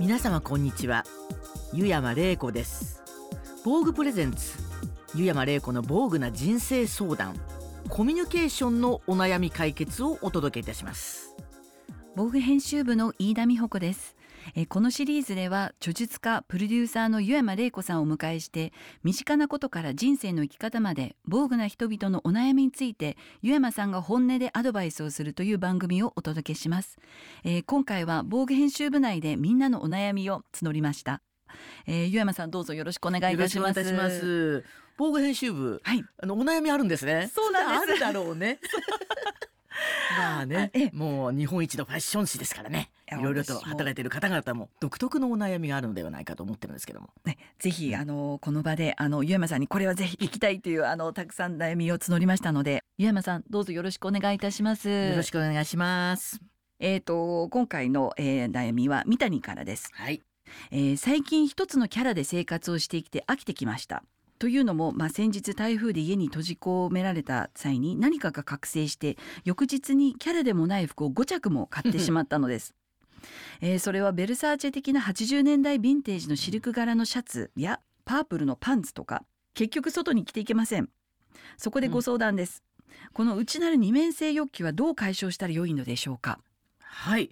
皆様こんにちは。湯山玲子です。防具プレゼンツ。湯山玲子の防具な人生相談。コミュニケーションのお悩み解決をお届けいたします。防具編集部の飯田美穂子です。えこのシリーズでは著述家プロデューサーの湯山玲子さんをお迎えして身近なことから人生の生き方まで防具な人々のお悩みについて湯山さんが本音でアドバイスをするという番組をお届けします、えー、今回は防具編集部内でみんなのお悩みを募りました。えー、湯山さんどうぞよろしくお願いいたします。防具編集部、はい、あのお悩みあるんですね。そうなんです。あるだろうね。まあねもう日本一のファッション誌ですからねいろいろと働いている方々も独特のお悩みがあるのではないかと思ってるんですけども、ね、ぜひあのこの場であの湯山さんにこれはぜひ聞きたいというあのたくさん悩みを募りましたので湯山さんどうぞよろしくお願いいたします。よろしくお願いします。えっ、ー、と今回の、えー、悩みは三谷からです。はい、えー、最近一つのキャラで生活をしてきて飽きてきました。というのも、まあ、先日台風で家に閉じ込められた際に何かが覚醒して翌日にキャラでもない服を5着も買ってしまったのです。えー、それはベルサーチェ的な80年代ヴィンテージのシルク柄のシャツやパープルのパンツとか結局外に着ていけません。そこでご相談です、うん、この内なる二面性欲求はどう解消したら良いのでしょうか？はい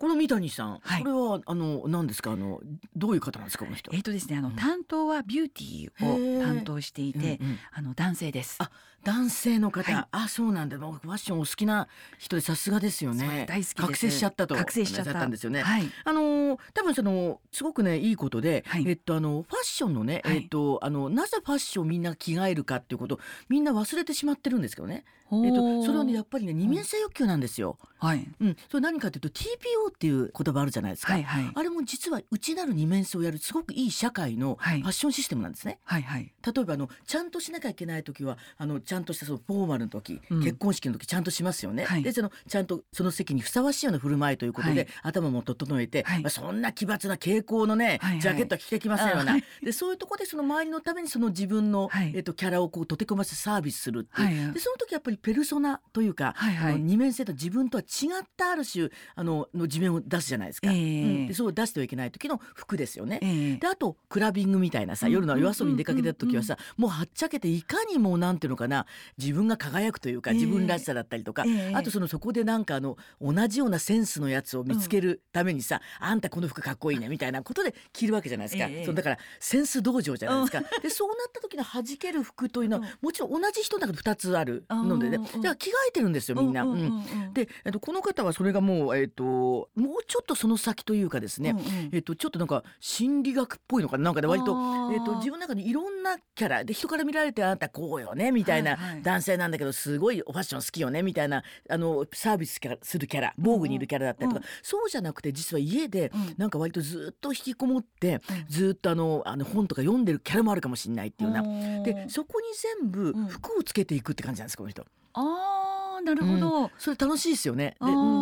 この三谷さん、はい、これはあの何ですか？あのどういう方なんですかこの人？えっ、とですねあの、うん、担当はビューティーを担当していて、うんうん、あの男性です。あ男性の方、はい、あそうなんだ。ファッションお好きな人でさすがですよね。大好き覚醒しちゃったと覚醒しちゃった。んですよね。はい、あの多分そのすごくねいいことで、はい、えっとあのファッションのね、えっとあのなぜファッションみんな着替えるかっていうことみんな忘れてしまってるんですけどね。えっとそれはねやっぱりね二面性欲求なんですよ。はい。うん。それ何かというと TPO っていう言葉あるじゃないですか、はいはい、あれも実は内なる二面性をやるすごくいい社会のファッションシステムなんですね。はいはい、例えばあのちゃんとしなきゃいけない時はあのちゃんとしたそのフォーマルの時、うん、結婚式の時ちゃんとしますよね。はい、でそのちゃんとその席にふさわしいような振る舞いということで、はい、頭も整えて、まあ、そんな奇抜な傾向のね、ジャケットは着てきませんよな。でそういうところでその周りのためにその自分の、えっと、キャラをこう溶け込ませサービスするっていう、でその時やっぱりペルソナというか、はいはい、二面性と自分とは違ったある種あのの自面を出すじゃないですか。えー、うん、でそう出してはいけない時の服ですよね。えー、であとクラビングみたいなさ夜の夜遊びに出かけた時はさ、もうはっちゃけていかにもなんていうのかな自分が輝くというか自分らしさだったりとか、えー、あとそのそこでなんかあの同じようなセンスのやつを見つけるためにさ、うん、あんたこの服かっこいいねみたいなことで着るわけじゃないですか。えー、そのだからセンス道場じゃないですか。でそうなった時の弾ける服というのは、もちろん同じ人の中で2つあるのでね、じゃあ着替えてるんですよみんな。うん、で、えっと、この方はそれがもう、えっと、もうちょっとその先というかですね、うんうん、えっと、ちょっとなんか心理学っぽいのかななんかね割と、えっと、自分の中にいろんなキャラで人から見られてあなたこうよねみたいな男性なんだけどすごいファッション好きよねみたいなあのサービスするキャラ防具にいるキャラだったりとか、うん、そうじゃなくて実は家でなんか割とずっと引きこもって、うん、ずっとあのあの本とか読んでるキャラもあるかもしれないっていうような。でそこに全部服をつけていくって感じなんですこの人。あなるほど、うん、それ楽しいですよね。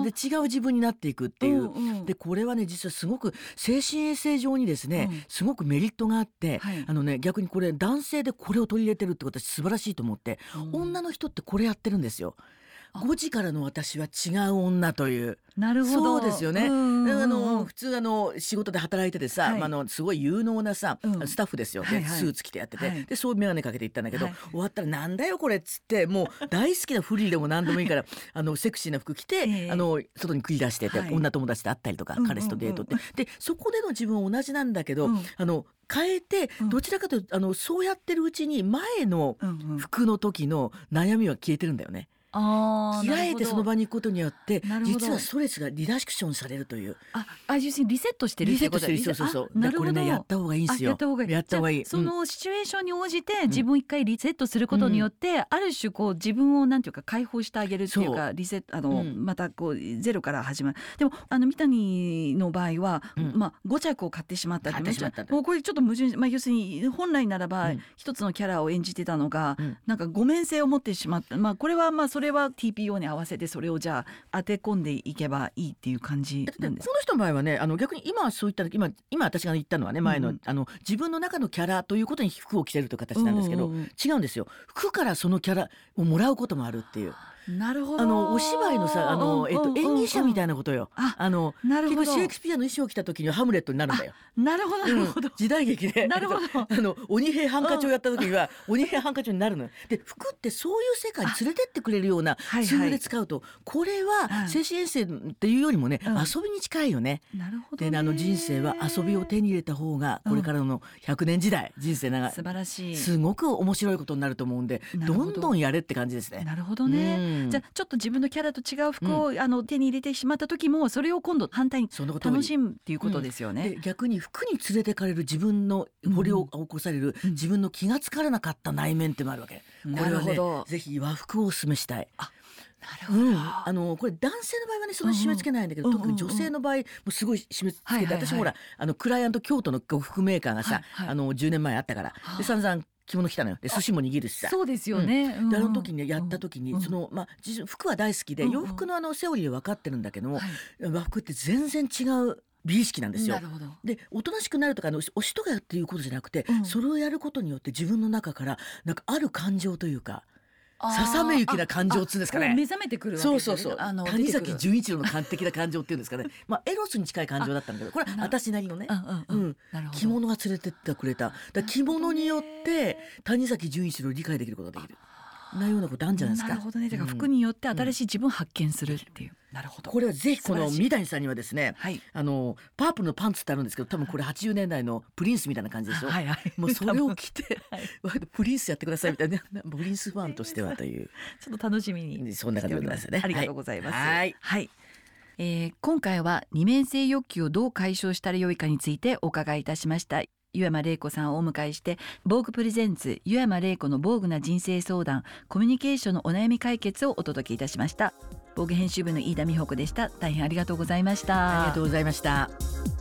でで違う自分になっていくっていう、うんうん、でこれはね実はすごく精神衛生上にですね、うん、すごくメリットがあって、はい、あのね逆にこれ男性でこれを取り入れてるってことは素晴らしいと思って、女の人ってこれやってるんですよ。5時からの私は違う女という。なるほど。そうですよね、あの普通あの仕事で働いててさ、はい、まあ、のすごい有能なさ、うん、スタッフですよ、はいはい、スーツ着てやってて、はい、でそう眼鏡かけて行ったんだけど、はい、終わったらなんだよこれっつってもう 大好きなフリーでも何でもいいからあのセクシーな服着て、えー、あの外に繰り出してて、女友達と会ったりとか、彼氏とデートって、でそこでの自分は同じなんだけど、うん、あの変えてどちらかというと、あのそうやってるうちに前の服の時の悩みは消えてるんだよね。あ着替えてその場に行くことによって実はストレスがリダクションされるというああ要するにリセットしてるリセットしてるそうそうそう。なるほど。これねやった方がいいですよ。やった方がいい。やった方がいい。そのシチュエーションに応じて自分一回リセットすることによって、うん、ある種こう自分をなんていうか解放してあげるっていうかリセットあの、うん、またこうゼロから始まる。でもあの三谷の場合は、うん、まあ5着を買ってしまったってもうこれちょっと矛盾まあ要するに本来ならば一つのキャラを演じてたのが、うん、なんかご面性を持ってしまった。まあこれはまあそれは TPO に合わせてそれをじゃあ当て込んでいけばいいっていう感じなんですこの人の場合はねあの逆に今そういった今今私が言ったのはね前のうん、あの自分の中のキャラということに服を着せるという形なんですけど、違うんですよ。服からそのキャラをもらうこともあるっていう。なるほど。あのお芝居のさあの、えっと、演技者みたいなことよ。あのなるほど。シェイクスピアの衣装を着た時にはハムレットになるんだよ。なるほど。なるほど、時代劇で。なるほど。あの鬼平犯科帳やった時には鬼平犯科帳になるのよ。で服ってそういう世界に連れてってくれるようなツールで使うと、これは精神衛生っていうよりもね、遊びに近いよね。なるほどであの人生は遊びを手に入れた方がこれからの100年時代、人生長素晴らしい。すごく面白いことになると思うんでど。んどんやれって感じですね。なるほどね、じゃあちょっと自分のキャラと違う服を、あの手に入れてしまった時もそれを今度反対に楽しむっていうことですよね。逆に服に連れてかれる自分の掘り起こされる、自分の気が付からなかった内面ってもあるわけ。これはねぜひ和服をお勧めしたい。なるほど、うん、あのこれ男性の場合はねそんな締め付けないんだけど、うんうん、特に女性の場合もすごい締め付けて、私もほらあのクライアント京都の服メーカーがさ、はいはい、あの10年前あったから、で散々着物着たのよ。で寿司も握るしさ。そうですよね、うん、であの時にやった時に、そのまあ服は大好きで、洋服のあのセオリーは分かってるんだけども、和服って全然違う美意識なんですよ。でおとなしくなるとかのおしとかっていうことじゃなくて、それをやることによって自分の中からなんかある感情というか。ささめゆきな感情っつうんですかね。目覚めてくるそうそうそう。あの谷崎潤一郎の完璧な感情っていうんですかね。まあエロスに近い感情だったんだけど、これは私なりのね。うん。着物が連れてってくれた。だ着物によって谷崎潤一郎を理解できることができる。なようなことあるんじゃないですか。なるほどね。だから服によって新しい自分を発見するっていう。なるほど。これはぜひこの三谷さんにはですね、はい、あのパープルのパンツってあるんですけど、多分これ80年代のプリンスみたいな感じでしょ？はいはい。もうそれを着て、はい、プリンスやってくださいみたいな、プリンスファンとしてはという。ちょっと楽しみに。そんな感じでございますね。ありがとうございます。はい。はいえー、今回は二面性欲求をどう解消したらよいかについてお伺いいたしました湯山玲子さんをお迎えして防具プレゼンツ湯山玲子の防具な人生相談コミュニケーションのお悩み解決をお届けいたしました。防具編集部の飯田美穂子でした。大変ありがとうございました。ありがとうございました。